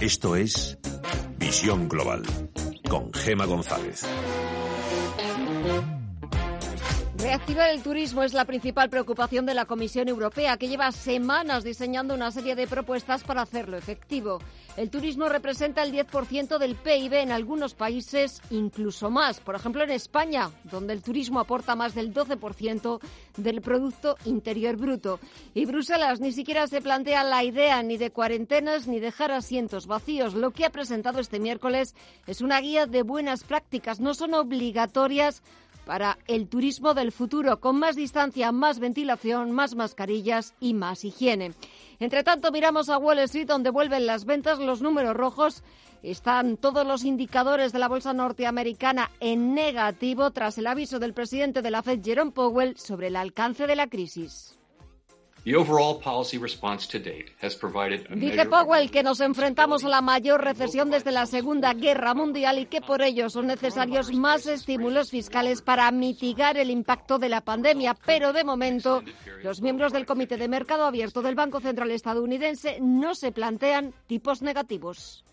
Esto es Visión Global con Gema González. Reactivar el turismo es la principal preocupación de la Comisión Europea, que lleva semanas diseñando una serie de propuestas para hacerlo efectivo. El turismo representa el 10% del PIB en algunos países, incluso más. Por ejemplo, en España, donde el turismo aporta más del 12% del Producto Interior Bruto. Y Bruselas ni siquiera se plantea la idea ni de cuarentenas ni dejar asientos vacíos. Lo que ha presentado este miércoles es una guía de buenas prácticas. No son obligatorias para el turismo del futuro, con más distancia, más ventilación, más mascarillas y más higiene. Entre tanto, miramos a Wall Street, donde vuelven las ventas, los números rojos. Están todos los indicadores de la bolsa norteamericana en negativo tras el aviso del presidente de la Fed, Jerome Powell, sobre el alcance de la crisis. Dice Powell que nos enfrentamos a la mayor recesión desde la Segunda Guerra Mundial y que por ello son necesarios más estímulos fiscales para mitigar el impacto de la pandemia. Pero de momento, los miembros del Comité de Mercado Abierto del Banco Central estadounidense no se plantean tipos negativos.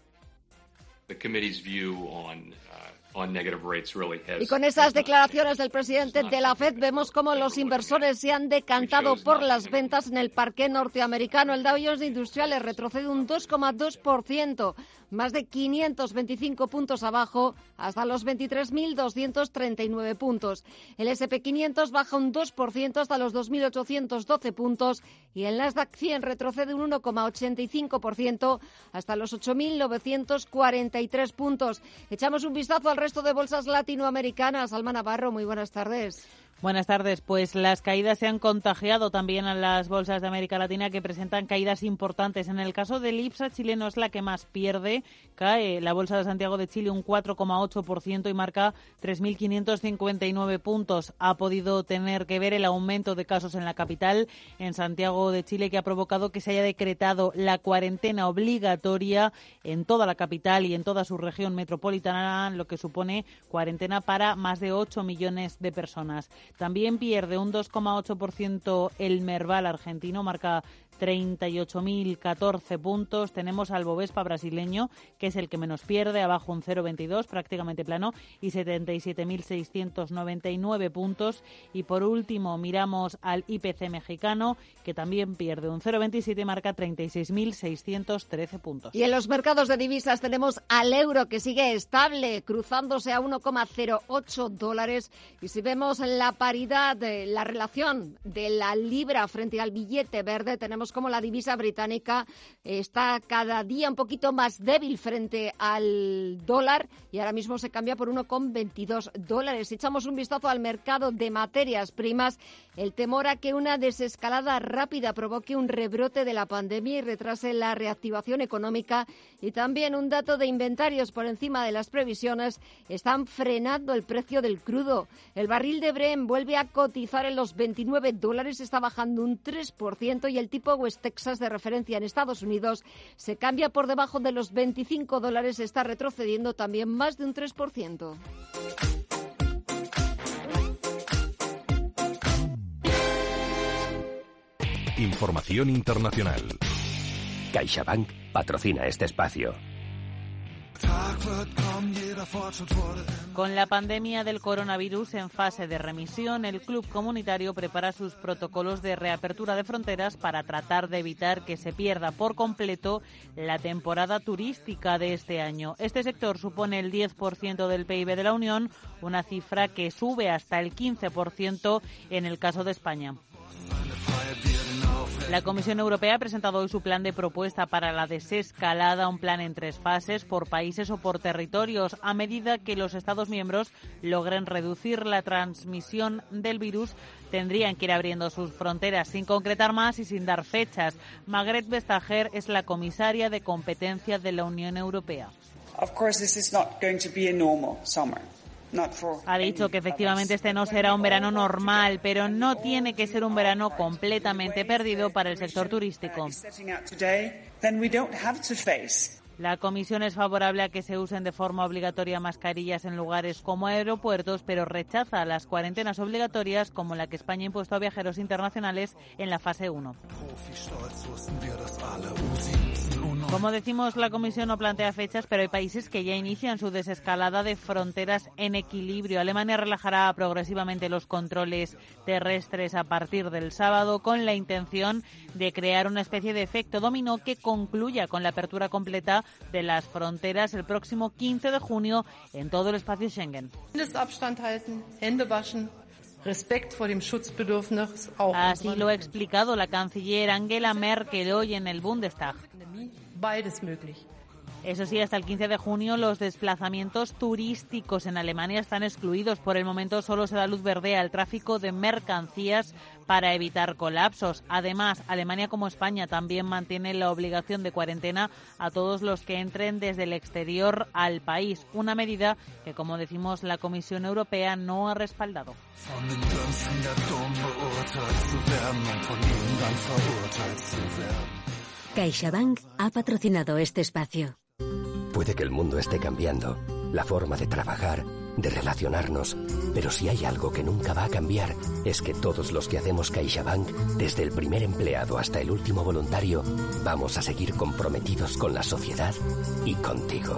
Y con esas declaraciones del presidente de la Fed vemos cómo los inversores se han decantado por las ventas en el parque norteamericano. El Dow Jones Industriales retrocede un 2,2%, más de 525 puntos abajo, hasta los 23.239 puntos. El SP500 baja un 2% hasta los 2.812 puntos y el Nasdaq 100 retrocede un 1,85% hasta los 8.943 puntos. Echamos un vistazo al resto de bolsas latinoamericanas. Alma Navarro, muy buenas tardes. Buenas tardes. Pues las caídas se han contagiado también a las bolsas de América Latina que presentan caídas importantes. En el caso del IPSA chileno es la que más pierde. Cae la bolsa de Santiago de Chile un 4,8% y marca 3.559 puntos. Ha podido tener que ver el aumento de casos en la capital, en Santiago de Chile, que ha provocado que se haya decretado la cuarentena obligatoria en toda la capital y en toda su región metropolitana, lo que supone cuarentena para más de 8 millones de personas. También pierde un 2,8% el Merval argentino, marca 38.014 puntos. Tenemos al Bovespa brasileño, que es el que menos pierde, abajo un 0,22, prácticamente plano, y 77.699 puntos. Y por último, miramos al IPC mexicano, que también pierde un 0,27 y marca 36.613 puntos. Y en los mercados de divisas tenemos al euro, que sigue estable, cruzándose a 1,08 dólares. Y si vemos la paridad, la relación de la libra frente al billete verde, tenemos como la divisa británica está cada día un poquito más débil frente al dólar y ahora mismo se cambia por 1,22 dólares. Si echamos un vistazo al mercado de materias primas, el temor a que una desescalada rápida provoque un rebrote de la pandemia y retrase la reactivación económica y también un dato de inventarios por encima de las previsiones están frenando el precio del crudo. El barril de Brent vuelve a cotizar en los 29 dólares, está bajando un 3% y el tipo West Texas de referencia en Estados Unidos se cambia por debajo de los 25 dólares, está retrocediendo también más de un 3%. Información internacional. CaixaBank patrocina este espacio. Con la pandemia del coronavirus en fase de remisión, el Club Comunitario prepara sus protocolos de reapertura de fronteras para tratar de evitar que se pierda por completo la temporada turística de este año. Este sector supone el 10% del PIB de la Unión, una cifra que sube hasta el 15% en el caso de España. La Comisión Europea ha presentado hoy su plan de propuesta para la desescalada, un plan en tres fases por países o por territorios, a medida que los Estados miembros logren reducir la transmisión del virus tendrían que ir abriendo sus fronteras sin concretar más y sin dar fechas. Margrethe Vestager es la comisaria de competencia de la Unión Europea. Ha dicho que efectivamente este no será un verano normal, pero no tiene que ser un verano completamente perdido para el sector turístico. La comisión es favorable a que se usen de forma obligatoria mascarillas en lugares como aeropuertos, pero rechaza las cuarentenas obligatorias como la que España ha impuesto a viajeros internacionales en la fase 1. Como decimos, la Comisión no plantea fechas, pero hay países que ya inician su desescalada de fronteras en equilibrio. Alemania relajará progresivamente los controles terrestres a partir del sábado con la intención de crear una especie de efecto dominó que concluya con la apertura completa de las fronteras el próximo 15 de junio en todo el espacio Schengen. Así lo ha explicado la canciller Angela Merkel hoy en el Bundestag. Eso sí, hasta el 15 de junio los desplazamientos turísticos en Alemania están excluidos. Por el momento solo se da luz verde al tráfico de mercancías para evitar colapsos. Además, Alemania como España también mantiene la obligación de cuarentena a todos los que entren desde el exterior al país, una medida que, como decimos, la Comisión Europea no ha respaldado. CaixaBank ha patrocinado este espacio. Puede que el mundo esté cambiando, la forma de trabajar, de relacionarnos, pero si hay algo que nunca va a cambiar es que todos los que hacemos CaixaBank, desde el primer empleado hasta el último voluntario, vamos a seguir comprometidos con la sociedad y contigo.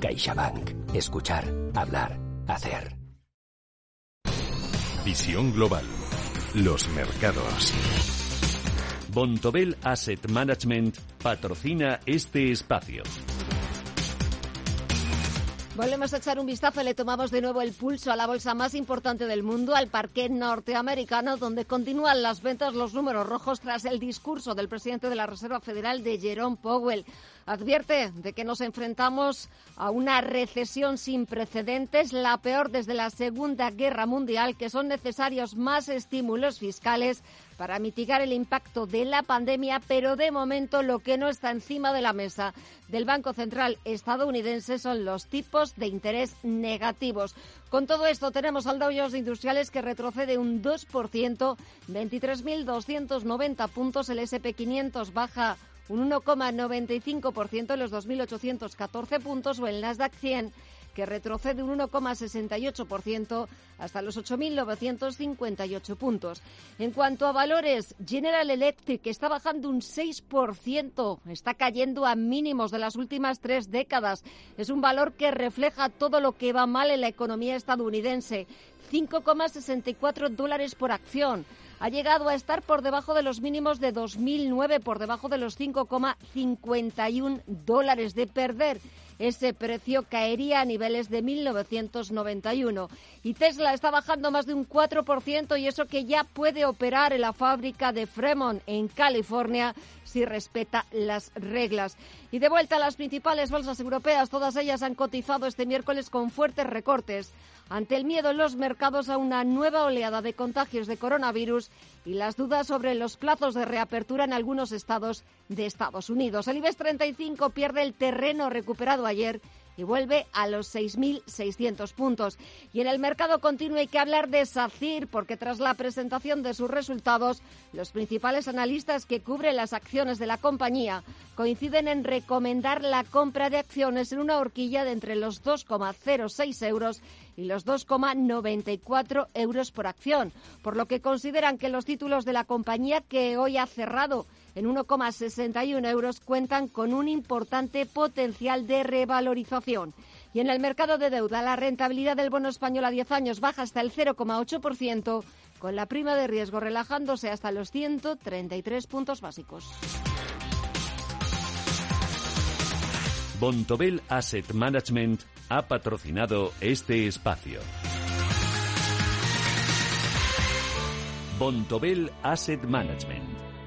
CaixaBank. Escuchar, hablar, hacer. Visión global. Los mercados. Bontobel Asset Management patrocina este espacio. Volvemos a echar un vistazo y le tomamos de nuevo el pulso a la bolsa más importante del mundo, al parque norteamericano, donde continúan las ventas, los números rojos tras el discurso del presidente de la Reserva Federal, de Jerome Powell. Advierte de que nos enfrentamos a una recesión sin precedentes, la peor desde la Segunda Guerra Mundial, que son necesarios más estímulos fiscales para mitigar el impacto de la pandemia, pero de momento lo que no está encima de la mesa del Banco Central estadounidense son los tipos de interés negativos. Con todo esto tenemos al Dow Jones Industriales que retrocede un 2%, 23.290 puntos, el SP500 baja un 1,95% en los 2.814 puntos o el Nasdaq 100 que retrocede un 1,68% hasta los 8.958 puntos. En cuanto a valores, General Electric está bajando un 6%, está cayendo a mínimos de las últimas tres décadas. Es un valor que refleja todo lo que va mal en la economía estadounidense. 5,64 dólares por acción ha llegado a estar por debajo de los mínimos de 2009, por debajo de los 5,51 dólares de perder ese precio caería a niveles de 1991. Y Tesla está bajando más de un 4% y eso que ya puede operar en la fábrica de Fremont en California si respeta las reglas. Y de vuelta a las principales bolsas europeas, todas ellas han cotizado este miércoles con fuertes recortes ante el miedo en los mercados a una nueva oleada de contagios de coronavirus y las dudas sobre los plazos de reapertura en algunos estados de Estados Unidos. El IBEX 35 pierde el terreno recuperado ayer y vuelve a los 6.600 puntos. Y en el mercado continuo hay que hablar de SACIR, porque tras la presentación de sus resultados, los principales analistas que cubren las acciones de la compañía coinciden en recomendar la compra de acciones en una horquilla de entre los 2,06 euros y los 2,94 euros por acción, por lo que consideran que los títulos de la compañía que hoy ha cerrado en 1,61 euros cuentan con un importante potencial de revalorización. Y en el mercado de deuda, la rentabilidad del bono español a 10 años baja hasta el 0,8%, con la prima de riesgo relajándose hasta los 133 puntos básicos. Bontobel Asset Management ha patrocinado este espacio. Bontobel Asset Management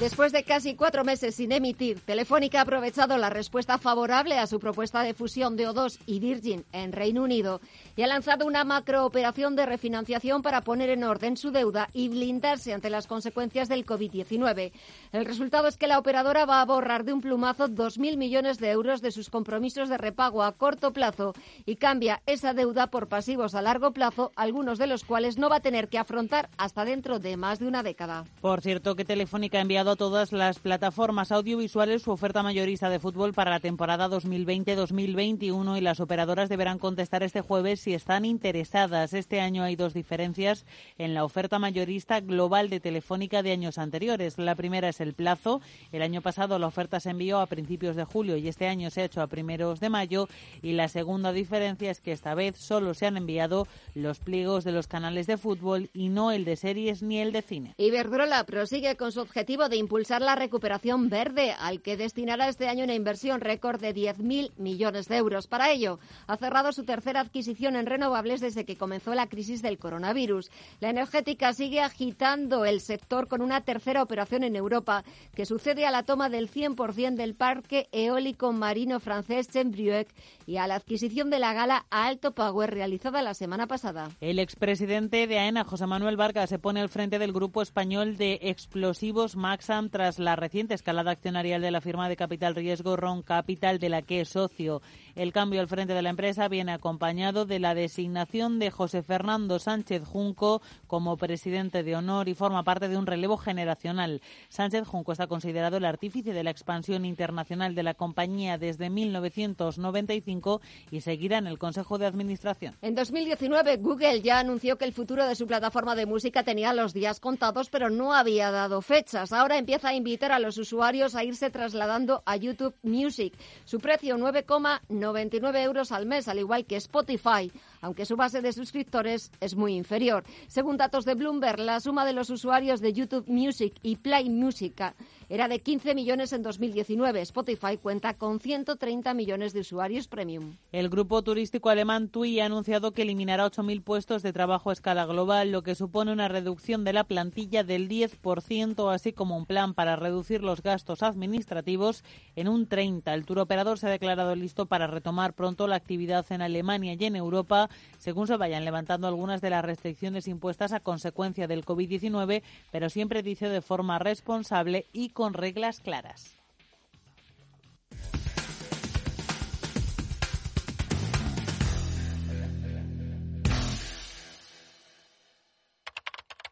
Después de casi cuatro meses sin emitir, Telefónica ha aprovechado la respuesta favorable a su propuesta de fusión de O2 y Virgin en Reino Unido y ha lanzado una macrooperación de refinanciación para poner en orden su deuda y blindarse ante las consecuencias del COVID-19. El resultado es que la operadora va a borrar de un plumazo 2.000 millones de euros de sus compromisos de repago a corto plazo y cambia esa deuda por pasivos a largo plazo, algunos de los cuales no va a tener que afrontar hasta dentro de más de una década. Por cierto, que Telefónica ha enviado a todas las plataformas audiovisuales su oferta mayorista de fútbol para la temporada 2020-2021 y las operadoras deberán contestar este jueves si están interesadas. Este año hay dos diferencias en la oferta mayorista global de Telefónica de años anteriores. La primera es el plazo. El año pasado la oferta se envió a principios de julio y este año se ha hecho a primeros de mayo. Y la segunda diferencia es que esta vez solo se han enviado los pliegos de los canales de fútbol y no el de series ni el de cine. Iberdrola prosigue con su objetivo de impulsar la recuperación verde, al que destinará este año una inversión récord de 10.000 millones de euros. Para ello, ha cerrado su tercera adquisición en renovables desde que comenzó la crisis del coronavirus. La energética sigue agitando el sector con una tercera operación en Europa que sucede a la toma del 100% del parque eólico marino francés Chembrieuc y a la adquisición de la gala Alto Power realizada la semana pasada. El expresidente de AENA, José Manuel Vargas, se pone al frente del grupo español de explosivos Tras la reciente escalada accionarial de la firma de capital riesgo Ron Capital, de la que es socio. El cambio al frente de la empresa viene acompañado de la designación de José Fernando Sánchez Junco como presidente de honor y forma parte de un relevo generacional. Sánchez Junco está considerado el artífice de la expansión internacional de la compañía desde 1995 y seguirá en el Consejo de Administración. En 2019, Google ya anunció que el futuro de su plataforma de música tenía los días contados, pero no había dado fechas. Ahora empieza a invitar a los usuarios a irse trasladando a YouTube Music. Su precio 9,9 99 euros al mes, al igual que Spotify, aunque su base de suscriptores es muy inferior. Según datos de Bloomberg, la suma de los usuarios de YouTube Music y Play Music era de 15 millones en 2019. Spotify cuenta con 130 millones de usuarios premium. El grupo turístico alemán TUI ha anunciado que eliminará 8.000 puestos de trabajo a escala global, lo que supone una reducción de la plantilla del 10%, así como un plan para reducir los gastos administrativos en un 30%. El tour operador se ha declarado listo para retomar pronto la actividad en Alemania y en Europa, según se vayan levantando algunas de las restricciones impuestas a consecuencia del COVID-19, pero siempre dice de forma responsable y con reglas claras.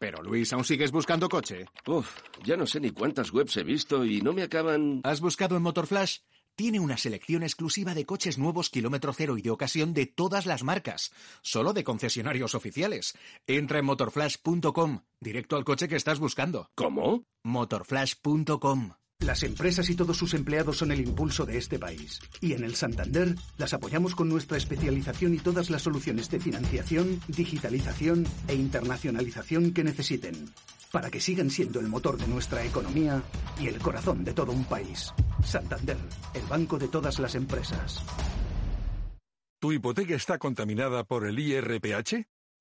Pero Luis, ¿aún sigues buscando coche? Uf, ya no sé ni cuántas webs he visto y no me acaban... ¿Has buscado en Motorflash? Tiene una selección exclusiva de coches nuevos kilómetro cero y de ocasión de todas las marcas, solo de concesionarios oficiales. Entra en motorflash.com, directo al coche que estás buscando. ¿Cómo? Motorflash.com. Las empresas y todos sus empleados son el impulso de este país. Y en el Santander las apoyamos con nuestra especialización y todas las soluciones de financiación, digitalización e internacionalización que necesiten, para que sigan siendo el motor de nuestra economía y el corazón de todo un país. Santander, el banco de todas las empresas. ¿Tu hipoteca está contaminada por el IRPH?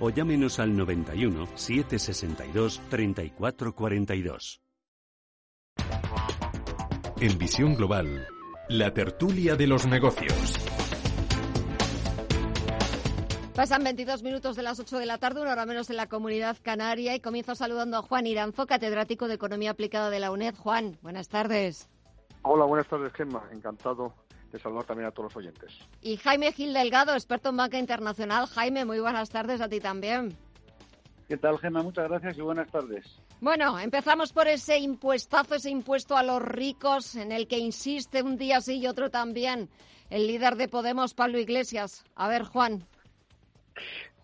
o llámenos al 91 762 3442. En Visión Global, la tertulia de los negocios. Pasan 22 minutos de las 8 de la tarde, una hora menos en la comunidad canaria, y comienzo saludando a Juan Iranzo, catedrático de Economía Aplicada de la UNED. Juan, buenas tardes. Hola, buenas tardes, Gemma. Encantado de saludar también a todos los oyentes. Y Jaime Gil Delgado, experto en banca internacional. Jaime, muy buenas tardes a ti también. ¿Qué tal, Gemma? Muchas gracias y buenas tardes. Bueno, empezamos por ese impuestazo, ese impuesto a los ricos, en el que insiste un día sí y otro también el líder de Podemos, Pablo Iglesias. A ver, Juan.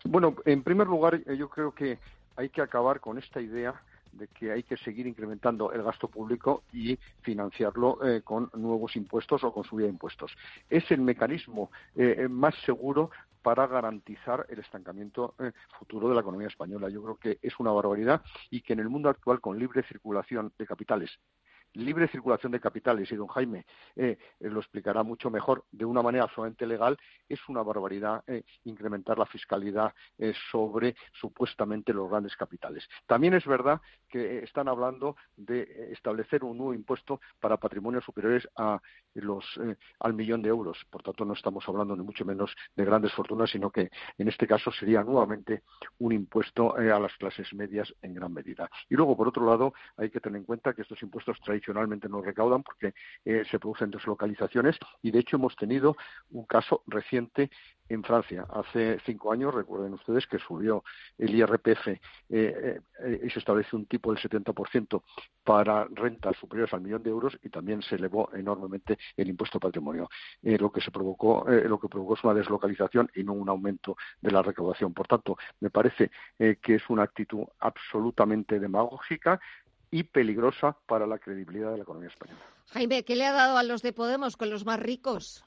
Bueno, en primer lugar, eh, yo creo que hay que acabar con esta idea de que hay que seguir incrementando el gasto público y financiarlo eh, con nuevos impuestos o con subida de impuestos. Es el mecanismo eh, más seguro para garantizar el estancamiento futuro de la economía española. Yo creo que es una barbaridad y que en el mundo actual, con libre circulación de capitales libre circulación de capitales, y don Jaime eh, eh, lo explicará mucho mejor, de una manera absolutamente legal, es una barbaridad eh, incrementar la fiscalidad sobre supuestamente los grandes capitales. También es verdad que están hablando de establecer un nuevo impuesto para patrimonios superiores a los, al millón de euros. Por tanto, no estamos hablando ni mucho menos de grandes fortunas, sino que en este caso sería nuevamente un impuesto a las clases medias en gran medida. Y luego, por otro lado, hay que tener en cuenta que estos impuestos tradicionales tradicionalmente no recaudan porque eh, se producen deslocalizaciones y de hecho hemos tenido un caso reciente en Francia. Hace cinco años, recuerden ustedes, que subió el IRPF eh, eh, y se estableció un tipo del 70% para rentas superiores al millón de euros y también se elevó enormemente el impuesto patrimonio. lo que se provocó, lo que provocó es una deslocalización y no un aumento de la recaudación. Por tanto, me parece que es una actitud absolutamente demagógica y peligrosa para la credibilidad de la economía española. Jaime, ¿qué le ha dado a los de Podemos con los más ricos?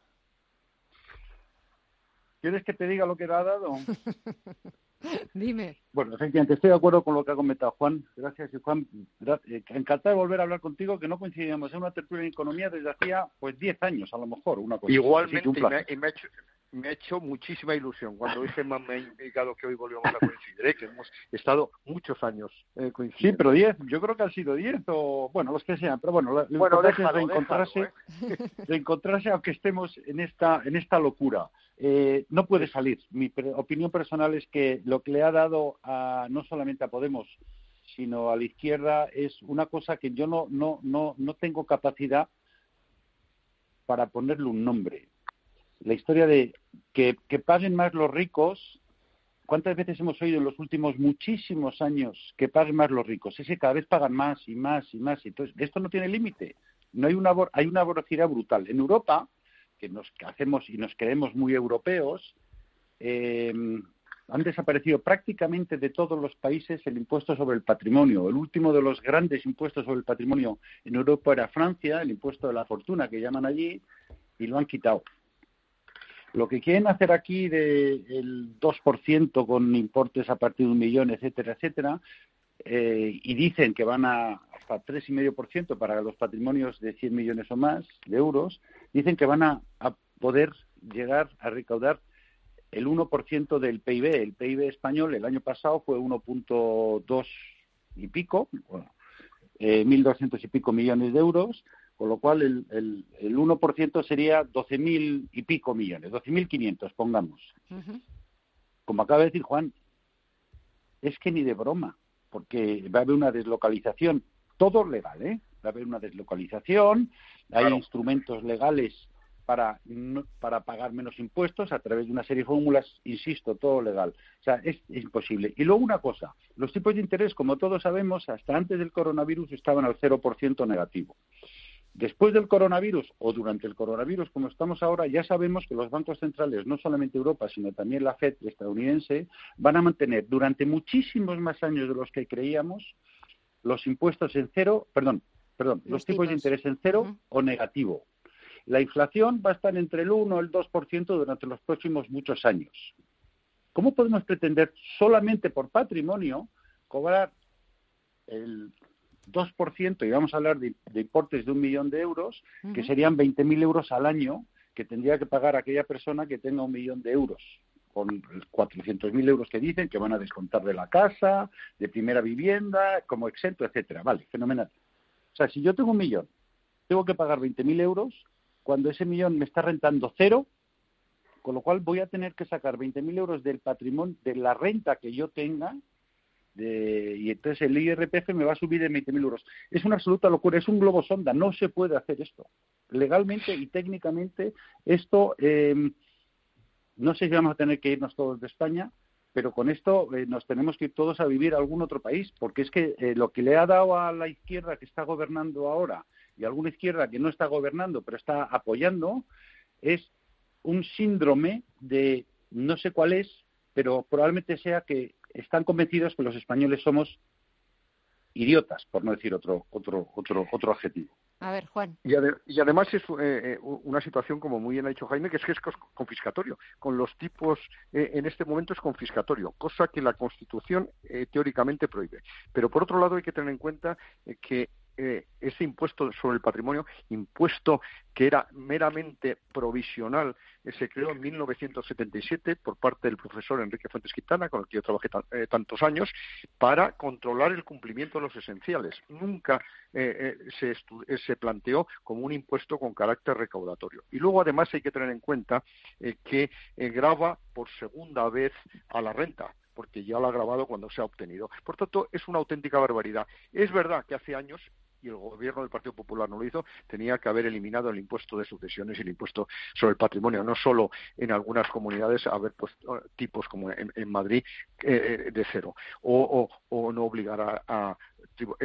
¿Quieres que te diga lo que le ha dado? Dime. Bueno, efectivamente, estoy de acuerdo con lo que ha comentado Juan. Gracias, Juan. Eh, encantado de volver a hablar contigo, que no coincidíamos en una tertulia en economía desde hacía pues 10 años, a lo mejor, una cosa. Igualmente, y me, ha hecho, me ha hecho muchísima ilusión. Cuando dije me ha indicado que hoy volvíamos a coincidir, ¿eh? que hemos estado muchos años eh, coincidiendo. Sí, pero 10, yo creo que han sido 10 o, bueno, los que sean, pero bueno, lo, bueno, importante es reencontrarse, ¿eh? reencontrarse aunque estemos en esta, en esta locura. Eh, no puede salir. Mi opinión personal es que lo que le ha dado a, no solamente a Podemos, sino a la izquierda es una cosa que yo no, no, no, no tengo capacidad para ponerle un nombre la historia de que, paguen más los ricos. ¿Cuántas veces hemos oído en los últimos muchísimos años que paguen más los ricos? Es que cada vez pagan más y más y más. Entonces, esto no tiene límite. No hay una, hay una voracidad brutal. En Europa, que nos hacemos y nos creemos muy europeos, em, han desaparecido prácticamente de todos los países el impuesto sobre el patrimonio. El último de los grandes impuestos sobre el patrimonio en Europa era Francia, el impuesto de la fortuna que llaman allí, y lo han quitado. Lo que quieren hacer aquí del 2% con importes a partir de un millón, etcétera, etcétera, eh, y dicen que van a hasta 3,5% para los patrimonios de 100 millones o más de euros, dicen que van a, poder llegar a recaudar el 1% del PIB. El PIB español el año pasado fue 1.2 y pico, bueno, eh, 1.200 y pico millones de euros con lo cual el, el, el 1% sería 12.000 y pico millones, 12.500, pongamos. Como acaba de decir Juan, es que ni de broma, porque va a haber una deslocalización, todo legal, ¿eh? Va a haber una deslocalización, hay instrumentos legales para, para pagar menos impuestos a través de una serie de fórmulas, insisto, todo legal. O sea, es, es, imposible. Y luego una cosa, los tipos de interés, como todos sabemos, hasta antes del coronavirus estaban al 0% negativo. Después del coronavirus o durante el coronavirus, como estamos ahora, ya sabemos que los bancos centrales, no solamente Europa, sino también la Fed estadounidense, van a mantener durante muchísimos más años de los que creíamos los impuestos en cero, perdón, perdón, los, tipos, de interés en cero o negativo. La inflación va a estar entre el 1 y el 2% durante los próximos muchos años. ¿Cómo podemos pretender solamente por patrimonio cobrar el 2%, y vamos a hablar de, importes de un millón de euros, que serían 20.000 euros al año que tendría que pagar aquella persona que tenga un millón de euros, con 400.000 euros que dicen que van a descontar de la casa, de primera vivienda, como exento, etcétera. Vale, fenomenal. O sea, si yo tengo un millón, tengo que pagar 20.000 euros, cuando ese millón me está rentando cero, con lo cual voy a tener que sacar 20.000 euros del patrimonio, de la renta que yo tenga, y entonces el IRPF me va a subir en 20.000 euros. Es una absoluta locura, es un globo sonda, no se puede hacer esto. Legalmente y técnicamente esto, em, no sé si vamos a tener que irnos todos de España, pero con esto eh, nos tenemos que ir todos a vivir a algún otro país, porque es que eh, lo que le ha dado a la izquierda que está gobernando ahora y a alguna izquierda que no está gobernando pero está apoyando es un síndrome de no sé cuál es, pero probablemente sea que están convencidos que los españoles somos idiotas, por no decir otro otro otro otro adjetivo. A ver, Juan. Y, además es eh, eh, una situación, como muy bien ha dicho Jaime, que es que es confiscatorio. Con los tipos, eh, en este momento es confiscatorio, cosa que la Constitución teóricamente prohíbe. Pero por otro lado hay que tener en cuenta que eh, ese impuesto sobre el patrimonio, impuesto que era meramente provisional, eh, se creó en 1977 por parte del profesor Enrique Fuentes Quintana, con el que yo trabajé eh, tantos años, para controlar el cumplimiento de los esenciales. Nunca se, se, planteó como un impuesto con carácter recaudatorio. Y luego, además, hay que tener en cuenta que grava por segunda vez a la renta porque ya lo ha grabado cuando se ha obtenido. Por tanto, es una auténtica barbaridad. Es verdad que hace años y el gobierno del Partido Popular no lo hizo, tenía que haber eliminado el impuesto de sucesiones y el impuesto sobre el patrimonio, no solo en algunas comunidades haber puesto tipos como en, Madrid eh, eh, de cero, o, no obligar a,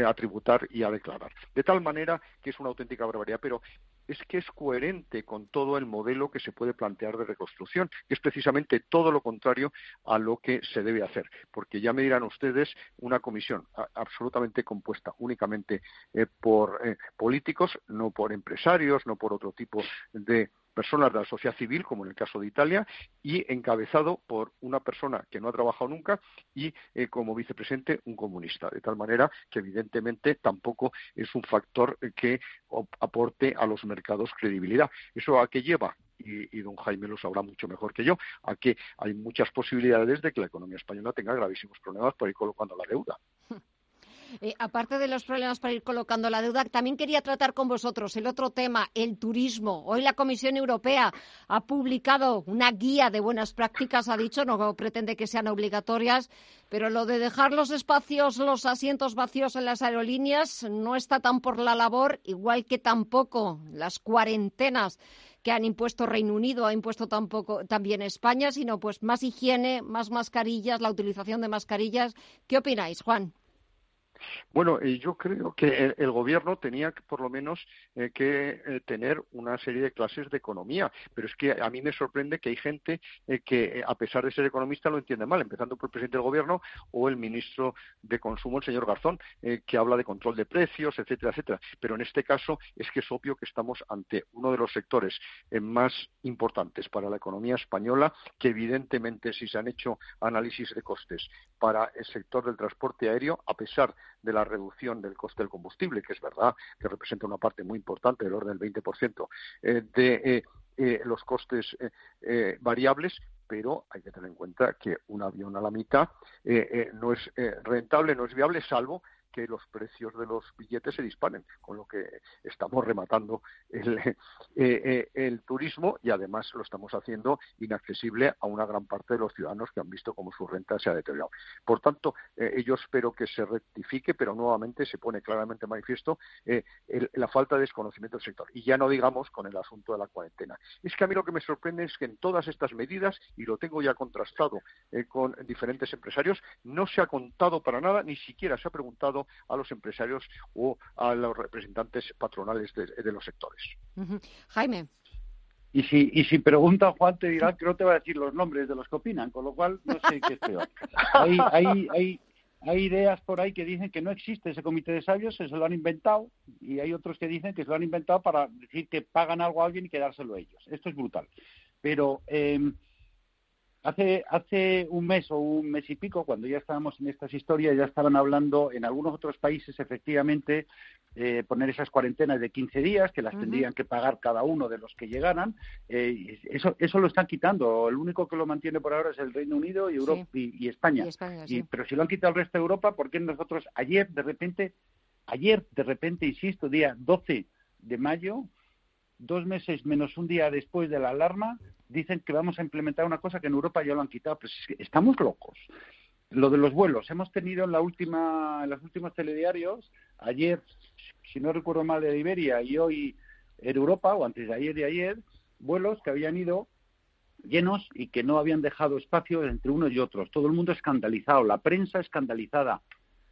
a tributar y a declarar. De tal manera que es una auténtica barbaridad, pero es que es coherente con todo el modelo que se puede plantear de reconstrucción, que es precisamente todo lo contrario a lo que se debe hacer, porque ya me dirán ustedes una comisión absolutamente compuesta únicamente eh, por eh, políticos, no por empresarios, no por otro tipo de personas de la sociedad civil, como en el caso de Italia, y encabezado por una persona que no ha trabajado nunca y eh, como vicepresidente un comunista. De tal manera que evidentemente tampoco es un factor que aporte a los mercados credibilidad. ¿Eso a qué lleva? Y, y, don Jaime lo sabrá mucho mejor que yo, a que hay muchas posibilidades de que la economía española tenga gravísimos problemas por ir colocando la deuda. Eh, aparte de los problemas para ir colocando la deuda, también quería tratar con vosotros el otro tema, el turismo. Hoy la Comisión Europea ha publicado una guía de buenas prácticas, ha dicho, no pretende que sean obligatorias, pero lo de dejar los espacios, los asientos vacíos en las aerolíneas no está tan por la labor, igual que tampoco las cuarentenas que han impuesto Reino Unido, ha impuesto tampoco también España, sino pues más higiene, más mascarillas, la utilización de mascarillas. ¿Qué opináis, Juan? Bueno, eh, yo creo que el, gobierno tenía por lo menos eh, que eh, tener una serie de clases de economía, pero es que a mí me sorprende que hay gente que, a pesar de ser economista, lo entiende mal, empezando por el presidente del gobierno o el ministro de Consumo, el señor Garzón, que habla de control de precios, etcétera, etcétera. Pero en este caso es que es obvio que estamos ante uno de los sectores más importantes para la economía española, que evidentemente si se han hecho análisis de costes para el sector del transporte aéreo, a pesar de la reducción del coste del combustible, que es verdad que representa una parte muy importante, del orden del 20% eh, de eh, eh, los costes variables, pero hay que tener en cuenta que un avión a la mitad no es rentable, no es viable, salvo que los precios de los billetes se disparen, con lo que estamos rematando el, eh, eh, el, turismo y además lo estamos haciendo inaccesible a una gran parte de los ciudadanos que han visto cómo su renta se ha deteriorado. Por tanto, eh, yo espero que se rectifique, pero nuevamente se pone claramente manifiesto la falta de desconocimiento del sector. Y ya no digamos con el asunto de la cuarentena. Es que a mí lo que me sorprende es que en todas estas medidas, y lo tengo ya contrastado con diferentes empresarios, no se ha contado para nada, ni siquiera se ha preguntado a los empresarios o a los representantes patronales de, los sectores. Jaime. Y si, y si pregunta Juan, te dirá que no te va a decir los nombres de los que opinan, con lo cual no sé qué es peor. Hay, hay, hay, hay ideas por ahí que dicen que no existe ese comité de sabios, se lo han inventado, y hay otros que dicen que se lo han inventado para decir que pagan algo a alguien y quedárselo ellos. Esto es brutal. Pero eh, Hace, hace un mes o un mes y pico, cuando ya estábamos en estas historias, ya estaban hablando en algunos otros países, efectivamente, eh, poner esas cuarentenas de 15 días, que las tendrían que pagar cada uno de los que llegaran. Eh, eso, eso lo están quitando. El único que lo mantiene por ahora es el Reino Unido y, Europa, y, España. pero si lo han quitado el resto de Europa, ¿por qué nosotros ayer, de repente, ayer, de repente, insisto, día 12 de mayo, dos meses menos un día después de la alarma, dicen que vamos a implementar una cosa que en Europa ya lo han quitado. Pues estamos locos. lo de los vuelos. Hemos tenido en la última, en los últimos telediarios, ayer, si no recuerdo mal, de Iberia y hoy en Europa, o antes de ayer y ayer, vuelos que habían ido llenos y que no habían dejado espacio entre unos y otros. Todo el mundo escandalizado, la prensa escandalizada.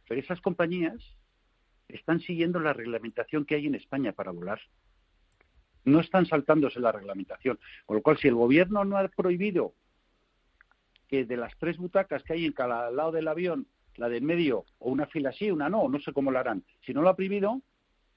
Pero esas compañías están siguiendo la reglamentación que hay en España para volar. No están saltándose la reglamentación. Con lo cual, si el gobierno no ha prohibido que de las tres butacas que hay en cada lado del avión, la de medio o una fila sí, una no, no sé cómo lo harán, si no lo ha prohibido,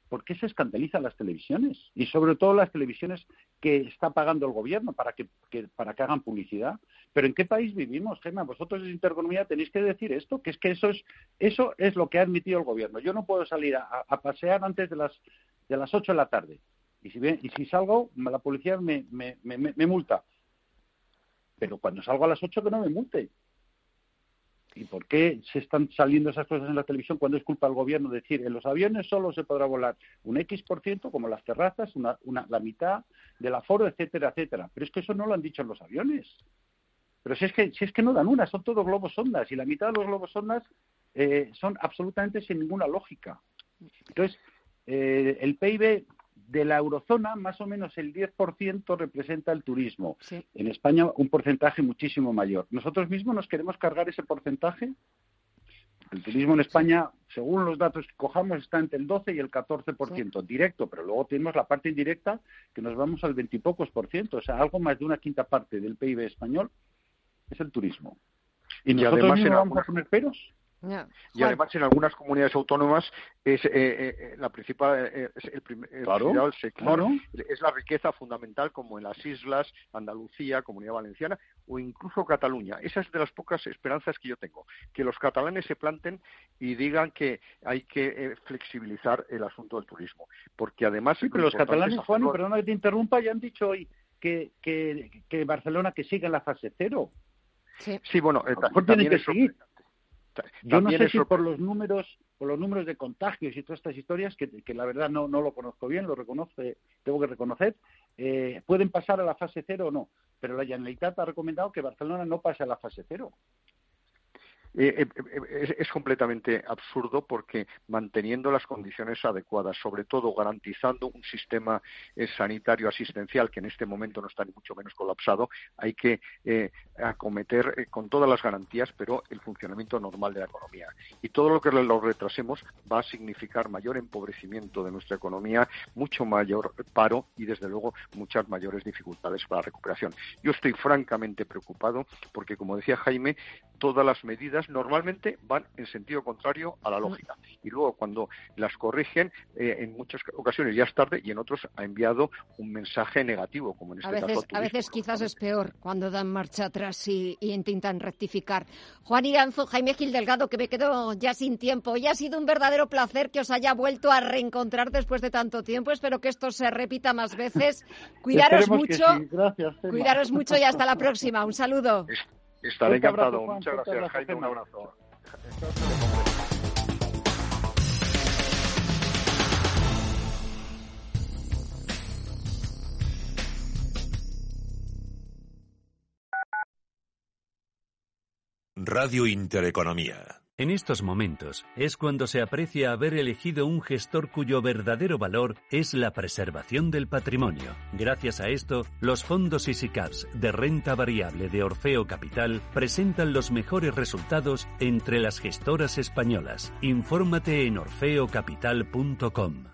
¿por qué se escandalizan las televisiones? Y sobre todo las televisiones que está pagando el gobierno para que, para que hagan publicidad. Pero ¿en qué país vivimos, Gemma? Vosotros en Intercomunidad tenéis que decir esto, que es que eso es, eso es lo que ha admitido el gobierno. Yo no puedo salir a, pasear antes de las, de las 8 de la tarde. Y si, y si salgo, la policía me, me, me, me multa pero cuando salgo a las 8 que no me multe. ¿Y por qué se están saliendo esas cosas en la televisión cuando es culpa del gobierno? Decir, en los aviones solo se podrá volar un X por ciento, como las terrazas, una, la mitad del aforo, etcétera, etcétera. Pero es que eso no lo han dicho en los aviones. Pero si es que, si es que no dan una, son todos globos sondas y la mitad de los globos sondas eh, son absolutamente sin ninguna lógica. Entonces, eh, el PIB de la eurozona, más o menos el 10% representa el turismo. En España, un porcentaje muchísimo mayor. ¿Nosotros mismos nos queremos cargar ese porcentaje? El turismo en España, según los datos que cojamos, está entre el 12 y el 14% directo, pero luego tenemos la parte indirecta que nos vamos al 20 y pocos por ciento, o sea, algo más de una quinta parte del PIB español es el turismo. ¿Y, nosotros además vamos a poner peros? Y además en algunas comunidades autónomas es eh, eh, eh, la principal es el, es la riqueza fundamental como en las islas, Andalucía, Comunidad Valenciana o incluso Cataluña. Esa es de las pocas esperanzas que yo tengo, que los catalanes se planten y digan que hay que flexibilizar el asunto del turismo, porque además los catalanes, Juan, perdona que te interrumpa, ya han dicho hoy que, que, Barcelona que siga en la fase cero. Sí, bueno, también que seguir. Yo no sé si por los números, por los números de contagios y todas estas historias, que, la verdad no, no, lo conozco bien, lo reconoce, tengo que reconocer, eh, pueden pasar a la fase cero o no. Pero la Generalitat ha recomendado que Barcelona no pase a la fase cero. Eh, eh, eh, es, completamente absurdo porque manteniendo las condiciones adecuadas, sobre todo garantizando un sistema sanitario asistencial que en este momento no está ni mucho menos colapsado, hay que acometer con todas las garantías, pero el funcionamiento normal de la economía. Y todo lo que lo retrasemos va a significar mayor empobrecimiento de nuestra economía, mucho mayor paro y, desde luego, muchas mayores dificultades para la recuperación. Yo estoy francamente preocupado porque, como decía Jaime, todas las medidas normalmente van en sentido contrario a la lógica. Y luego, cuando las corrigen, eh, en muchas ocasiones ya es tarde y en otros ha enviado un mensaje negativo, como en este a veces, caso. A veces quizás es peor cuando dan marcha atrás y, intentan rectificar. Juan Iranzo, Jaime Gil Delgado, que me quedo ya sin tiempo. Ya ha sido un verdadero placer que os haya vuelto a reencontrar después de tanto tiempo. Espero que esto se repita más veces. Cuidaros mucho. Gracias, Cuidaros mucho y hasta la próxima. Un saludo. Estaré encantado. Muchas gracias, Jaime. Un abrazo. Radio Intereconomía. En estos momentos es cuando se aprecia haber elegido un gestor cuyo verdadero valor es la preservación del patrimonio. Gracias a esto, los fondos EasyCaps de renta variable de Orfeo Capital presentan los mejores resultados entre las gestoras españolas. Infórmate en orfeocapital.com.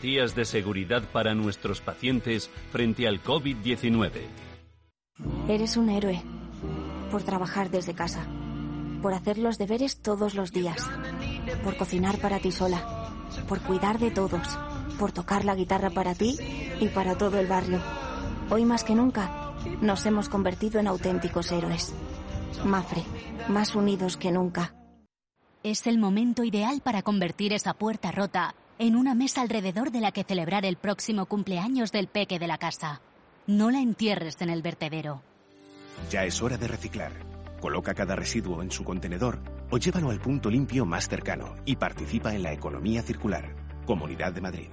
de seguridad para nuestros pacientes frente al COVID-19. Eres un héroe por trabajar desde casa, por hacer los deberes todos los días, por cocinar para ti sola, por cuidar de todos, por tocar la guitarra para ti y para todo el barrio. Hoy más que nunca nos hemos convertido en auténticos héroes. Mafre, más unidos que nunca. Es el momento ideal para convertir esa puerta rota en una mesa alrededor de la que celebrar el próximo cumpleaños del peque de la casa. No la entierres en el vertedero. Ya es hora de reciclar. Coloca cada residuo en su contenedor o llévalo al punto limpio más cercano y participa en la economía circular. Comunidad de Madrid.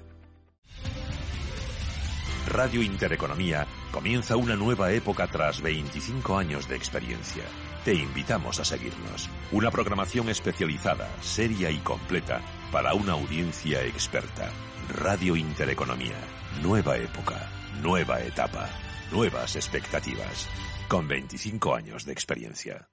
Radio Intereconomía comienza una nueva época tras 25 años de experiencia. Te invitamos a seguirnos. Una programación especializada, seria y completa para una audiencia experta. Radio Intereconomía. Nueva época, nueva etapa, nuevas expectativas. Con 25 años de experiencia.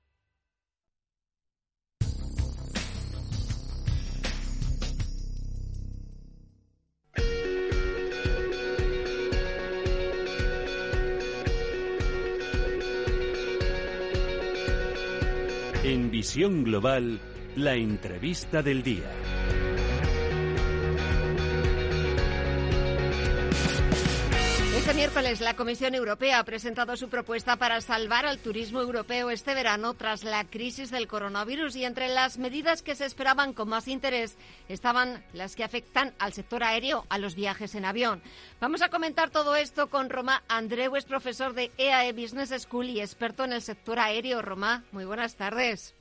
En Visión Global, la entrevista del día. Este miércoles la Comisión Europea ha presentado su propuesta para salvar al turismo europeo este verano tras la crisis del coronavirus y entre las medidas que se esperaban con más interés estaban las que afectan al sector aéreo, a los viajes en avión. Vamos a comentar todo esto con Roma Andreu, es profesor de EAE Business School y experto en el sector aéreo. Roma, muy buenas tardes.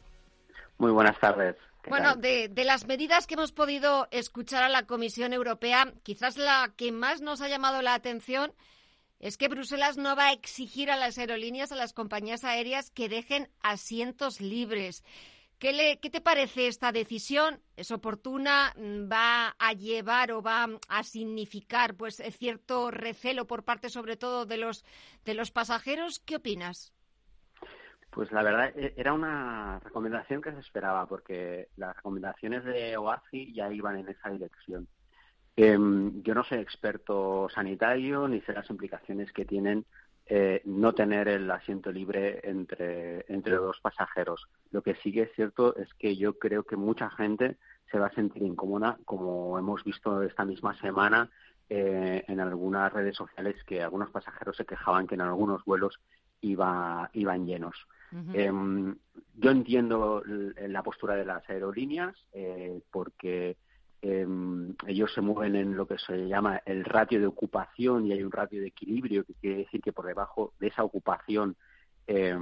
Muy buenas tardes. Bueno, de, de, las medidas que hemos podido escuchar a la Comisión Europea, quizás la que más nos ha llamado la atención es que Bruselas no va a exigir a las aerolíneas, a las compañías aéreas, que dejen asientos libres. ¿Qué, le, ¿Qué, te parece esta decisión? ¿Es oportuna? ¿Va a llevar o va a significar pues cierto recelo por parte sobre todo de los, de los pasajeros? ¿Qué opinas? Pues la verdad e, era una recomendación que se esperaba porque las recomendaciones de OACI ya iban en esa dirección. Eh, yo no soy experto sanitario ni sé las implicaciones que tienen eh, no tener el asiento libre entre, entre dos pasajeros. Lo que sí que es cierto es que yo creo que mucha gente se va a sentir incómoda, como hemos visto esta misma semana eh, en algunas redes sociales que algunos pasajeros se quejaban que en algunos vuelos iba, iban llenos. eh, yo entiendo la postura de las aerolíneas eh, porque eh, ellos se mueven en lo que se llama el ratio de ocupación y hay un ratio de equilibrio que quiere decir que por debajo de esa ocupación eh,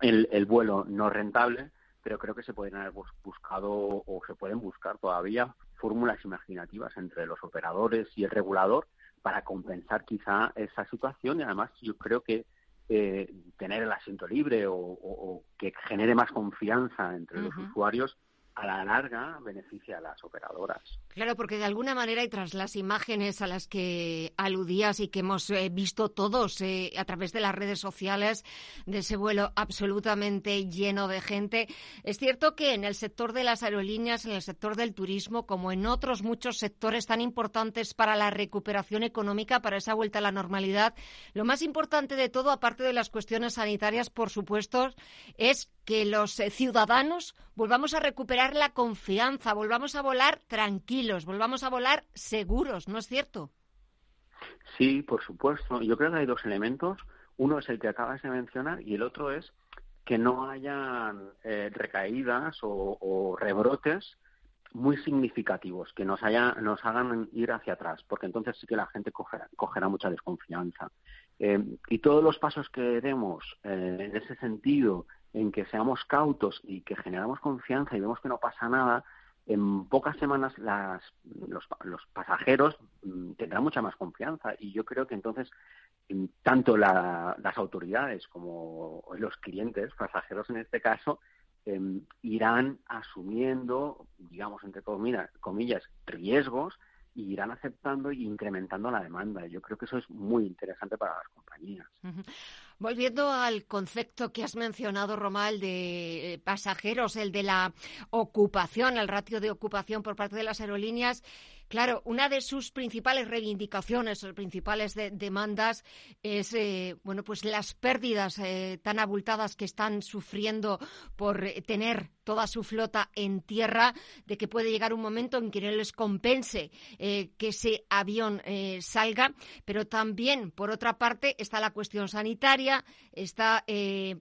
el, el, vuelo no es rentable, pero creo que se pueden haber buscado o se pueden buscar todavía fórmulas imaginativas entre los operadores y el regulador para compensar quizá esa situación y además yo creo que eh, tener el asiento libre o, o, o, que genere más confianza entre uh -huh. los usuarios a la larga beneficia a las operadoras. Claro, porque de alguna manera y tras las imágenes a las que aludías y que hemos eh, visto todos eh, a través de las redes sociales de ese vuelo absolutamente lleno de gente, es cierto que en el sector de las aerolíneas, en el sector del turismo, como en otros muchos sectores tan importantes para la recuperación económica, para esa vuelta a la normalidad, lo más importante de todo, aparte de las cuestiones sanitarias, por supuesto, es que los eh, ciudadanos volvamos a recuperar la confianza, volvamos a volar tranquilos, volvamos a volar seguros, ¿no es cierto? Sí, por supuesto. Yo creo que hay dos elementos. Uno es el que acabas de mencionar y el otro es que no hayan eh, recaídas o, rebrotes muy significativos, que nos, haya, nos hagan ir hacia atrás, porque entonces sí que la gente cogerá, mucha desconfianza. Eh, y todos los pasos que demos en ese sentido en que seamos cautos y que generamos confianza y vemos que no pasa nada, en pocas semanas las, los, los pasajeros mm, tendrán mucha más confianza. Y yo creo que entonces mm, tanto la, las autoridades como los clientes, pasajeros en este caso, eh, irán asumiendo, digamos, entre comillas, comillas, riesgos y irán aceptando y incrementando la demanda. Yo creo que eso es muy interesante para las compañías. Volviendo al concepto que has mencionado, Romal, de pasajeros, el de la ocupación, el ratio de ocupación por parte de las aerolíneas, Claro, una de sus principales reivindicaciones, o principales demandas es, eh, bueno, pues las pérdidas eh, tan abultadas que están sufriendo por eh, tener toda su flota en tierra, de que puede llegar un momento en que no les compense que ese avión salga, pero también, por otra parte, está la cuestión sanitaria, está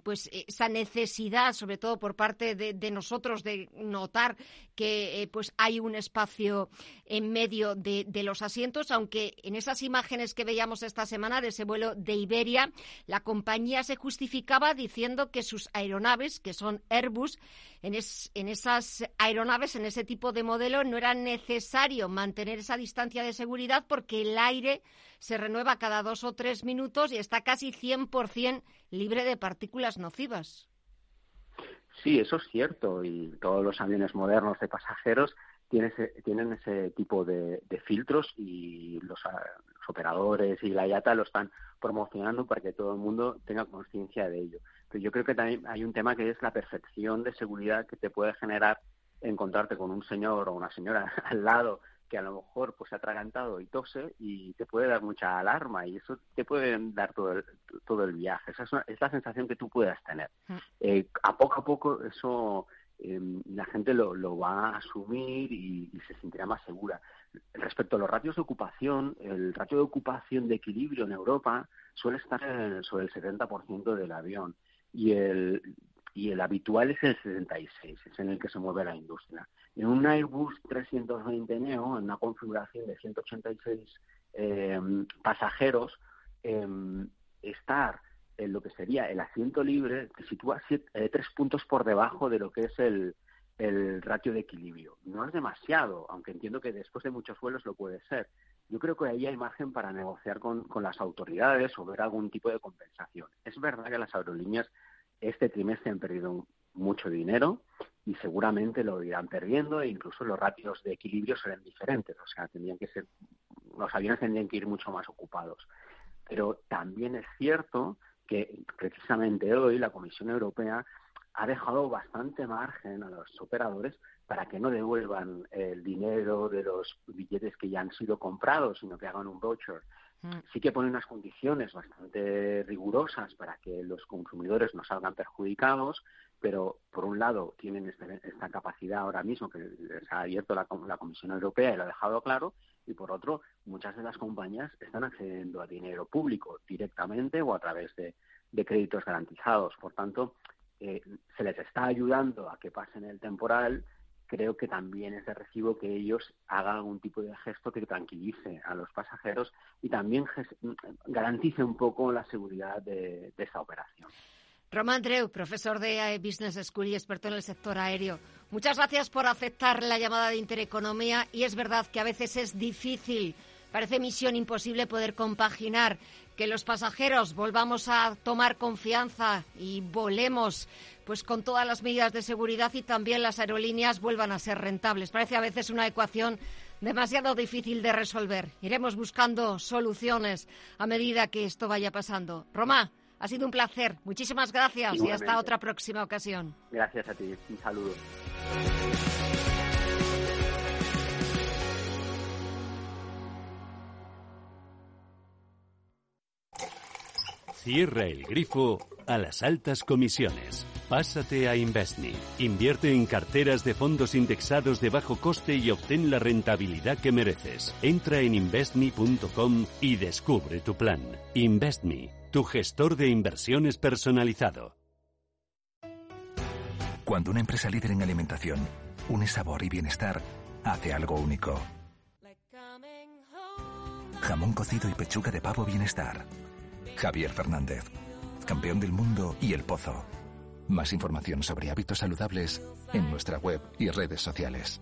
pues esa necesidad, sobre todo por parte de, nosotros, de notar que pues hay un espacio en medio de, los asientos, aunque en esas imágenes que veíamos esta semana de ese vuelo de Iberia, la compañía se justificaba diciendo que sus aeronaves, que son Airbus, en, en esas aeronaves, en ese tipo de modelo, no era necesario mantener esa distancia de seguridad porque el aire se renueva cada dos o tres minutos y está casi 100% libre de partículas nocivas. Sí, eso es cierto y todos los aviones modernos de pasajeros tienen ese, tipo de, filtros y los, los, operadores y la IATA lo están promocionando para que todo el mundo tenga conciencia de ello. Pero yo creo que también hay un tema que es la percepción de seguridad que te puede generar encontrarte con un señor o una señora al lado que a lo mejor pues se ha atragantado y tose y te puede dar mucha alarma y eso te puede dar todo el, todo el viaje. Esa es, la sensación que tú puedas tener. Mm. Eh, a poco a poco eso em, la gente lo, lo, va a asumir y, se sentirá más segura. Respecto a los ratios de ocupación, el ratio de ocupación de equilibrio en Europa suele estar sobre el 70% del avión y el, y el habitual es el 76, es en el que se mueve la industria. En un Airbus 320 Neo, en una configuración de 186 eh, pasajeros, em, estar en lo que sería el asiento libre te sitúa eh, tres puntos por debajo de lo que es el, el ratio de equilibrio. No es demasiado, aunque entiendo que después de muchos vuelos lo puede ser. Yo creo que ahí hay margen para negociar con, con las autoridades o ver algún tipo de compensación. Es verdad que las aerolíneas este trimestre han perdido mucho dinero y seguramente lo irán perdiendo e incluso los ratios de equilibrio serán diferentes, o sea, tendrían que ser los aviones tendrían que ir mucho más ocupados. Pero también es cierto que precisamente hoy la Comisión Europea ha dejado bastante margen a los operadores para que no devuelvan el dinero de los billetes que ya han sido comprados, sino que hagan un voucher Mm. sí que pone unas condiciones bastante rigurosas para que los consumidores no salgan perjudicados, pero por un lado tienen este, esta capacidad ahora mismo que les ha abierto la, Comisión Europea y lo ha dejado claro, y por otro, muchas de las compañías están accediendo a dinero público directamente o a través de, créditos garantizados. Por tanto, eh, se les está ayudando a que pasen el temporal creo que también es de recibo que ellos hagan algún tipo de gesto que tranquilice a los pasajeros y también garantice un poco la seguridad de, esta operación. Román Andreu, profesor de Business School y experto en el sector aéreo. Muchas gracias por aceptar la llamada de Intereconomía y es verdad que a veces es difícil, parece misión imposible poder compaginar que los pasajeros volvamos a tomar confianza y volemos pues con todas las medidas de seguridad y también las aerolíneas vuelvan a ser rentables. Parece a veces una ecuación demasiado difícil de resolver. Iremos buscando soluciones a medida que esto vaya pasando. Roma, ha sido un placer. Muchísimas gracias y hasta otra próxima ocasión. Gracias a ti. Un saludo. Cierra el grifo a las altas comisiones. Pásate a Investme. Invierte en carteras de fondos indexados de bajo coste y obtén la rentabilidad que mereces. Entra en investme.com y descubre tu plan. Investme, tu gestor de inversiones personalizado. Cuando una empresa líder en alimentación une sabor y bienestar, hace algo único. Jamón cocido y pechuga de pavo bienestar Javier Fernández, campeón del mundo y el pozo. Más información sobre hábitos saludables en nuestra web y redes sociales.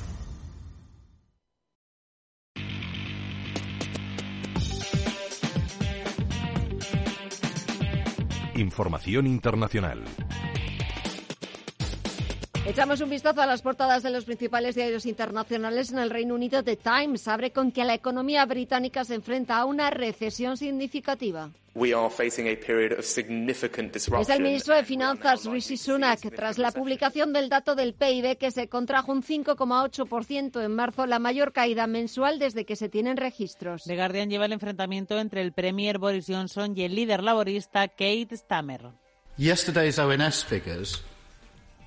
Información internacional. Echamos un vistazo a las portadas de los principales diarios internacionales. En el Reino Unido, The Times abre con que la economía británica se enfrenta a una recesión significativa. Es el ministro de Finanzas, Rishi Sunak, tras la publicación del dato del PIB que se contrajo un 5,8% en marzo, la mayor caída mensual desde que se tienen registros. The Guardian lleva el enfrentamiento entre el Premier Boris Johnson y el líder laborista Kate Stammer. Yesterday's ONS figures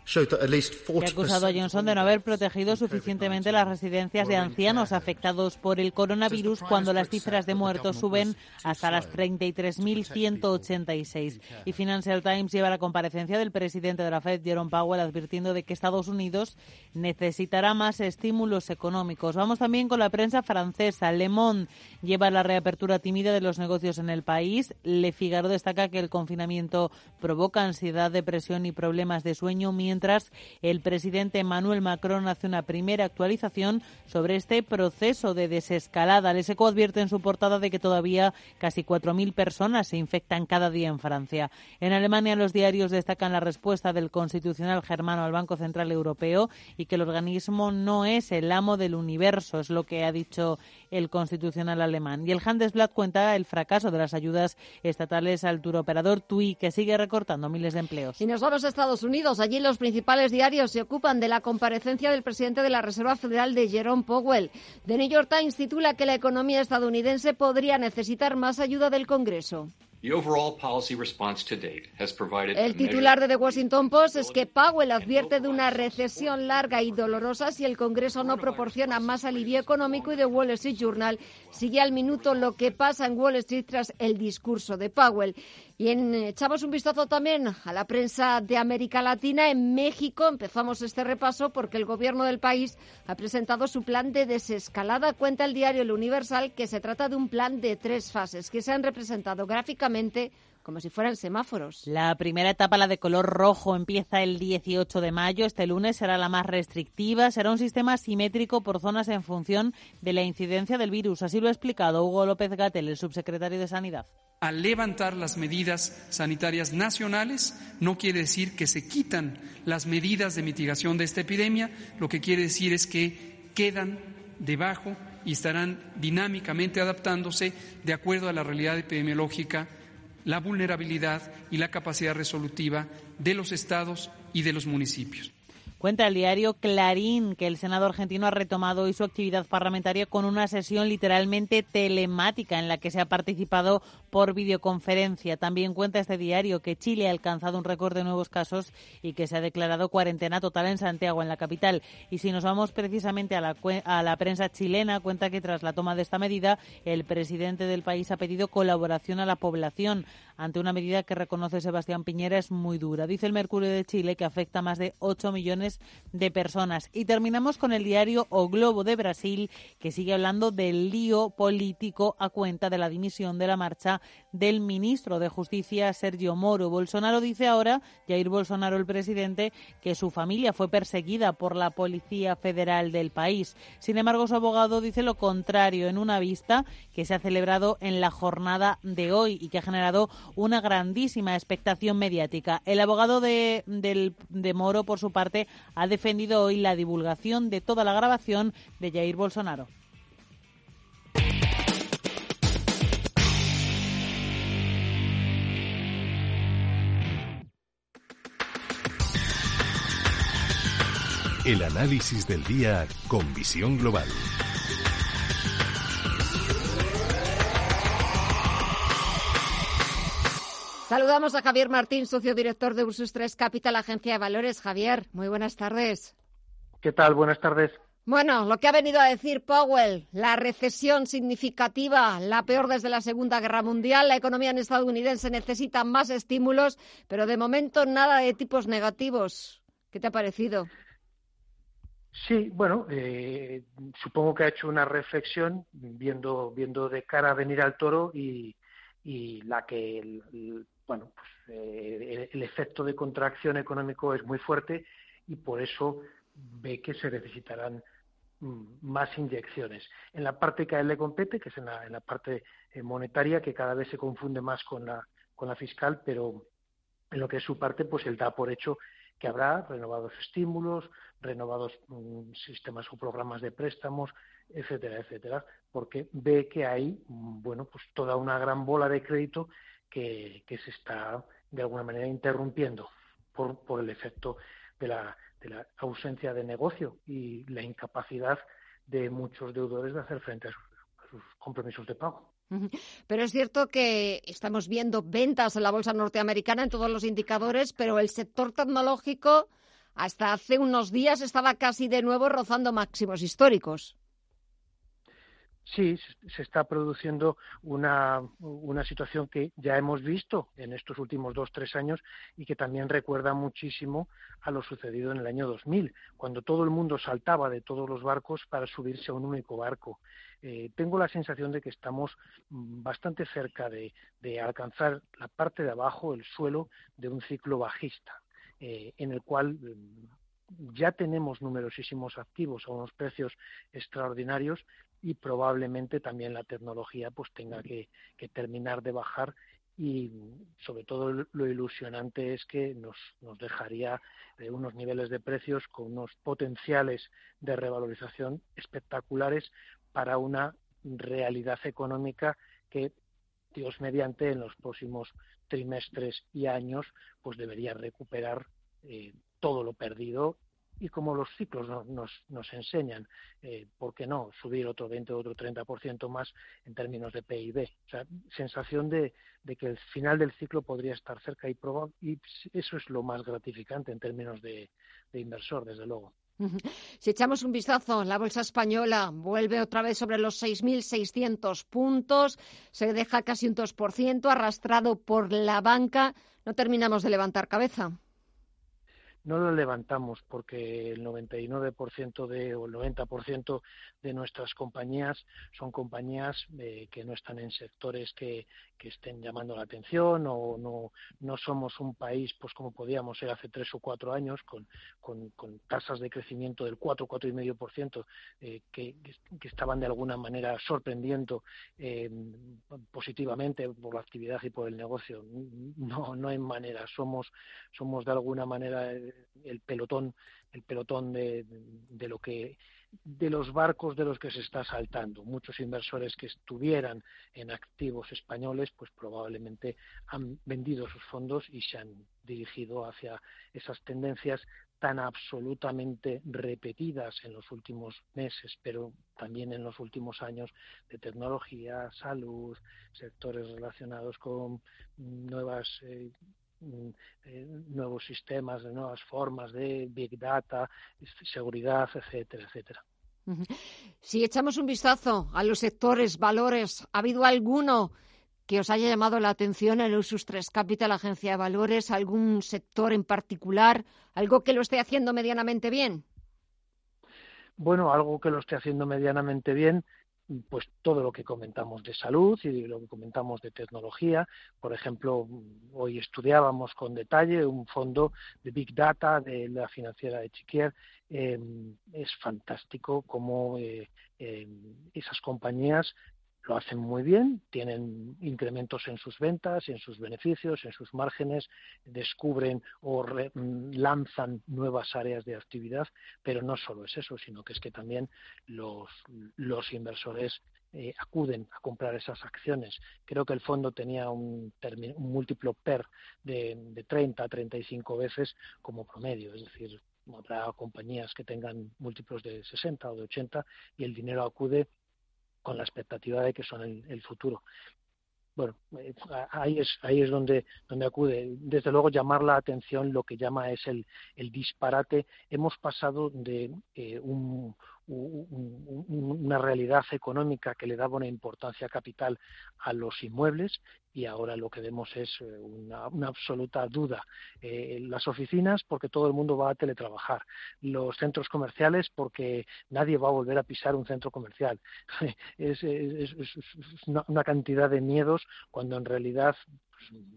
que ha acusado a Johnson de no haber protegido suficientemente las residencias de ancianos afectados por el coronavirus cuando las cifras de muertos suben hasta las 33.186. Y Financial Times lleva la comparecencia del presidente de la Fed, Jerome Powell, advirtiendo de que Estados Unidos necesitará más estímulos económicos. Vamos también con la prensa francesa. Le Monde lleva la reapertura tímida de los negocios en el país. Le Figaro destaca que el confinamiento provoca ansiedad, depresión y problemas de sueño, mientras el presidente Emmanuel Macron hace una primera actualización sobre este proceso de desescalada. El SECO advierte en su portada de que todavía casi 4.000 personas se infectan cada día en Francia. En Alemania los diarios destacan la respuesta del constitucional germano al Banco Central Europeo y que el organismo no es el amo del universo, es lo que ha dicho el constitucional alemán. Y el Handelsblatt cuenta el fracaso de las ayudas estatales al turoperador TUI, que sigue recortando miles de empleos. Y nos vamos a Estados Unidos. Allí los principales diarios se ocupan de la comparecencia del presidente de la Reserva Federal de Jerome Powell. The New York Times titula que la economía estadounidense podría necesitar más ayuda del Congreso. El titular de The Washington Post es que Powell advierte de una recesión larga y dolorosa si el Congreso no proporciona más alivio económico y The Wall Street Journal sigue al minuto lo que pasa en Wall Street tras el discurso de Powell. Y echamos un vistazo también a la prensa de América Latina. En México empezamos este repaso porque el gobierno del país ha presentado su plan de desescalada. Cuenta el diario El Universal que se trata de un plan de tres fases que se han representado gráficamente como si fueran semáforos. La primera etapa, la de color rojo, empieza el 18 de mayo. Este lunes será la más restrictiva. Será un sistema simétrico por zonas en función de la incidencia del virus. Así lo ha explicado Hugo López Gatel, el subsecretario de Sanidad. Al levantar las medidas sanitarias nacionales, no quiere decir que se quitan las medidas de mitigación de esta epidemia. Lo que quiere decir es que quedan debajo y estarán dinámicamente adaptándose de acuerdo a la realidad epidemiológica la vulnerabilidad y la capacidad resolutiva de los estados y de los municipios. Cuenta el diario Clarín que el Senado argentino ha retomado hoy su actividad parlamentaria con una sesión literalmente telemática en la que se ha participado por videoconferencia. También cuenta este diario que Chile ha alcanzado un récord de nuevos casos y que se ha declarado cuarentena total en Santiago, en la capital. Y si nos vamos precisamente a la, a la prensa chilena, cuenta que tras la toma de esta medida, el presidente del país ha pedido colaboración a la población ante una medida que reconoce Sebastián Piñera es muy dura. Dice el Mercurio de Chile que afecta a más de 8 millones de personas. Y terminamos con el diario O Globo de Brasil, que sigue hablando del lío político a cuenta de la dimisión de la marcha del ministro de Justicia, Sergio Moro. Bolsonaro dice ahora, Jair Bolsonaro, el presidente, que su familia fue perseguida por la Policía Federal del país. Sin embargo, su abogado dice lo contrario en una vista que se ha celebrado en la jornada de hoy y que ha generado una grandísima expectación mediática. El abogado de, de Moro, por su parte, ha defendido hoy la divulgación de toda la grabación de Jair Bolsonaro. El análisis del día con visión global. Saludamos a Javier Martín, socio director de Ursus 3 Capital, agencia de valores. Javier, muy buenas tardes. ¿Qué tal? Buenas tardes. Bueno, lo que ha venido a decir Powell, la recesión significativa, la peor desde la Segunda Guerra Mundial, la economía estadounidense necesita más estímulos, pero de momento nada de tipos negativos. ¿Qué te ha parecido? Sí, bueno, eh, supongo que ha hecho una reflexión viendo, viendo de cara a venir al toro y, y la que el, bueno, pues, eh, el, efecto de contracción económico es muy fuerte y por eso ve que se necesitarán mm, más inyecciones. En la parte que a él le compete, que es en la, parte eh, monetaria, que cada vez se confunde más con la, con la fiscal, pero, en lo que es su parte, pues él da por hecho que habrá renovados estímulos, renovados mm, sistemas o programas de préstamos, etcétera, etcétera, porque ve que hay, mm, bueno, pues toda una gran bola de crédito que, se está de alguna manera interrumpiendo por, por el efecto de la, de la ausencia de negocio y la incapacidad de muchos deudores de hacer frente a sus compromisos de pago. Pero es cierto que estamos viendo ventas en la bolsa norteamericana en todos los indicadores, pero el sector tecnológico hasta hace unos días estaba casi de nuevo rozando máximos históricos. Sí, se está produciendo una, situación que ya hemos visto en estos últimos dos, tres años y que también recuerda muchísimo a lo sucedido en el año 2000, cuando todo el mundo saltaba de todos los barcos para subirse a un único barco. Eh, tengo la sensación de que estamos mm, bastante cerca de, alcanzar la parte de abajo, el suelo, de un ciclo bajista, eh, en el cual mm, ya tenemos numerosísimos activos a unos precios extraordinarios y probablemente también la tecnología pues tenga que, terminar de bajar y sobre todo lo ilusionante es que nos, nos dejaría eh, unos niveles de precios con unos potenciales de revalorización espectaculares para una realidad económica que Dios mediante en los próximos trimestres y años pues debería recuperar eh, todo lo perdido y como los ciclos nos, enseñan, eh, ¿por qué no subir otro 20 o otro 30% más en términos de PIB? O sea, sensación de, que el final del ciclo podría estar cerca y, y eso es lo más gratificante en términos de inversor, desde luego. Si echamos un vistazo, la bolsa española vuelve otra vez sobre los 6.600 puntos, se deja casi un 2%, arrastrado por la banca. No terminamos de levantar cabeza no lo levantamos porque el 99% de, o el 90% de nuestras compañías son compañías eh, que no están en sectores que, que, estén llamando la atención o no, no somos un país pues como podíamos ser hace tres o cuatro años con, con, tasas de crecimiento del 4, 4,5% eh, que, que estaban de alguna manera sorprendiendo eh, positivamente por la actividad y por el negocio. No, no hay manera. Somos, somos de alguna manera el pelotón, el pelotón de, de lo que de los barcos de los que se está saltando. Muchos inversores que estuvieran en activos españoles, pues probablemente han vendido sus fondos y se han dirigido hacia esas tendencias tan absolutamente repetidas en los últimos meses, pero también en los últimos años de tecnología, salud, sectores relacionados con nuevas eh, nuevos sistemas, de nuevas formas de big data, seguridad, etcétera, etcétera. Si echamos un vistazo a los sectores, valores, ¿ha habido alguno que os haya llamado la atención en Usus 3 Capital, Agencia de Valores, algún sector en particular, algo que lo esté haciendo medianamente bien? Bueno, algo que lo esté haciendo medianamente bien pues todo lo que comentamos de salud y lo que comentamos de tecnología. Por ejemplo, hoy estudiábamos con detalle un fondo de Big Data de la financiera de Chiquier. Eh, es fantástico cómo eh, eh, esas compañías lo hacen muy bien, tienen incrementos en sus ventas, en sus beneficios, en sus márgenes, descubren o mm, lanzan nuevas áreas de actividad, pero no solo es eso, sino que es que también los, los inversores eh, acuden a comprar esas acciones. Creo que el fondo tenía un, un múltiplo PER de, de 30 a 35 veces como promedio, es decir, habrá compañías que tengan múltiplos de 60 o de 80 y el dinero acude con la expectativa de que son el, futuro. Bueno, eh, ahí es ahí es donde donde acude. Desde luego llamar la atención lo que llama es el, el disparate. Hemos pasado de eh, un, una realidad económica que le daba una importancia capital a los inmuebles y ahora lo que vemos es eh, una, absoluta duda. Eh, las oficinas porque todo el mundo va a teletrabajar, los centros comerciales porque nadie va a volver a pisar un centro comercial. es, una cantidad de miedos cuando en realidad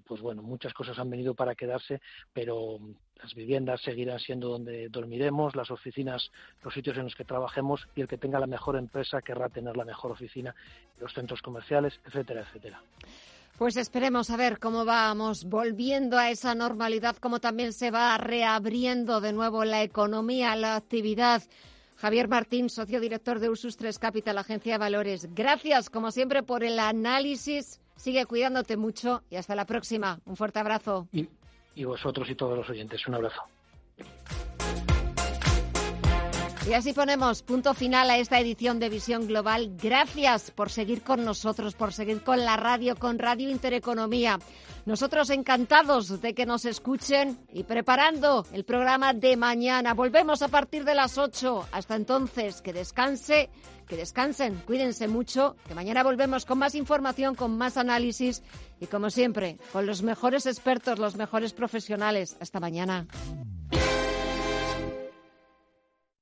pues, bueno, muchas cosas han venido para quedarse, pero las viviendas seguirán siendo donde dormiremos, las oficinas, los sitios en los que trabajemos y el que tenga la mejor empresa querrá tener la mejor oficina, los centros comerciales, etcétera, etcétera. Pues esperemos a ver cómo vamos volviendo a esa normalidad, cómo también se va reabriendo de nuevo la economía, la actividad. Javier Martín, socio director de Ursus 3 Capital, Agencia de Valores. Gracias, como siempre, por el análisis. Sigue cuidándote mucho y hasta la próxima. Un fuerte abrazo. Y, y vosotros y todos los oyentes, un abrazo. Y así ponemos punto final a esta edición de Visión Global. Gracias por seguir con nosotros, por seguir con la radio, con Radio Intereconomía. Nosotros encantados de que nos escuchen y preparando el programa de mañana. Volvemos a partir de las 8. Hasta entonces, que descanse, que descansen, cuídense mucho, que mañana volvemos con más información, con más análisis y como siempre, con los mejores expertos, los mejores profesionales. Hasta mañana.